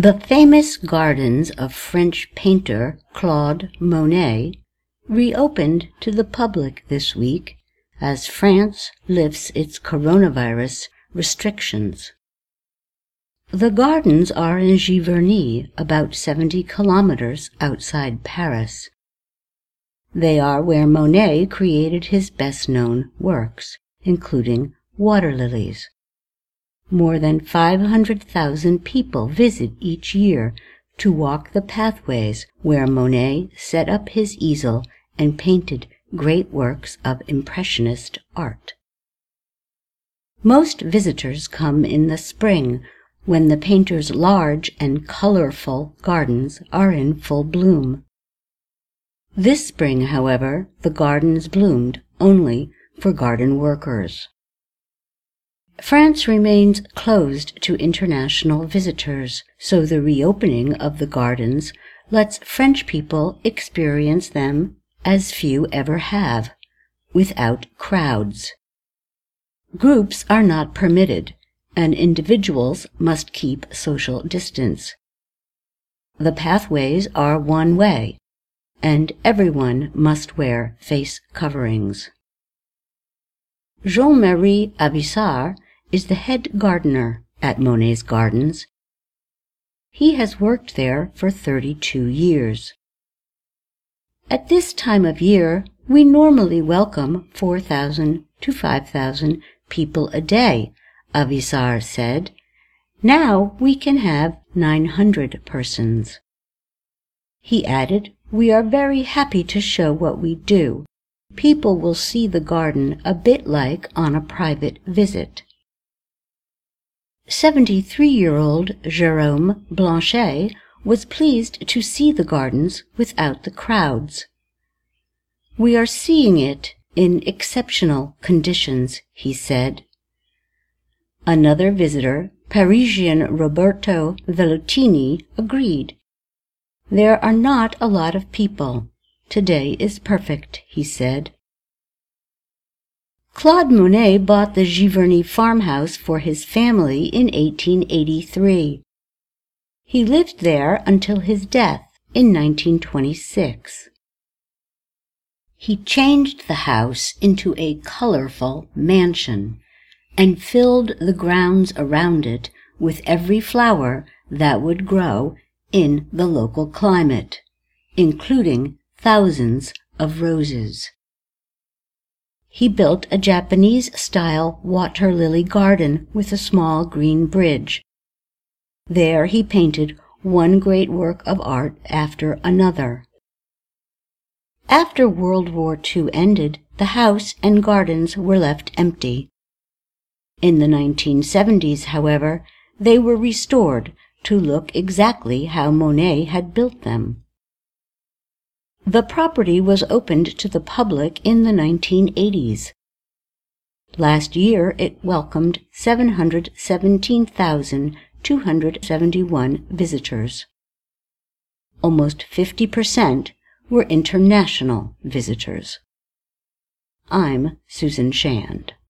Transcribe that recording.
The famous gardens of French painter Claude Monet reopened to the public this week as France lifts its coronavirus restrictions. The gardens are in Giverny, about 70 kilometers outside Paris. They are where Monet created his best known works, including water lilies. More than 500,000 people visit each year to walk the pathways where Monet set up his easel and painted great works of Impressionist art. Most visitors come in the spring when the painter's large and colorful gardens are in full bloom. This spring, however, the gardens bloomed only for garden workers. France remains closed to international visitors, so the reopening of the gardens lets French people experience them as few ever have, without crowds. Groups are not permitted, and individuals must keep social distance. The pathways are one way, and everyone must wear face coverings. Jean-Marie Avissard is the head gardener at Monet's Gardens. He has worked there for 32 years. At this time of year, we normally welcome 4,000 to 5,000 people a day, Avissard said. Now we can have 900 persons. He added, We are very happy to show what we do. People will see the garden a bit like on a private visit. 73-year-old Jerome Blanchet was pleased to see the gardens without the crowds. We are seeing it in exceptional conditions, he said. Another visitor, Parisian Roberto Velloutini, agreed. There are not a lot of people. Today is perfect, he said. Claude Monet bought the Giverny farmhouse for his family in 1883. He lived there until his death in 1926. He changed the house into a colorful mansion and filled the grounds around it with every flower that would grow in the local climate, including thousands of roses. He built a Japanese-style water lily garden with a small green bridge. There he painted one great work of art after another. After World War II ended, the house and gardens were left empty. In the 1970s, however, they were restored to look exactly how Monet had built them. The property was opened to the public in the 1980s. Last year it welcomed 717,271 visitors. Almost 50% were international visitors. I'm Susan Shand.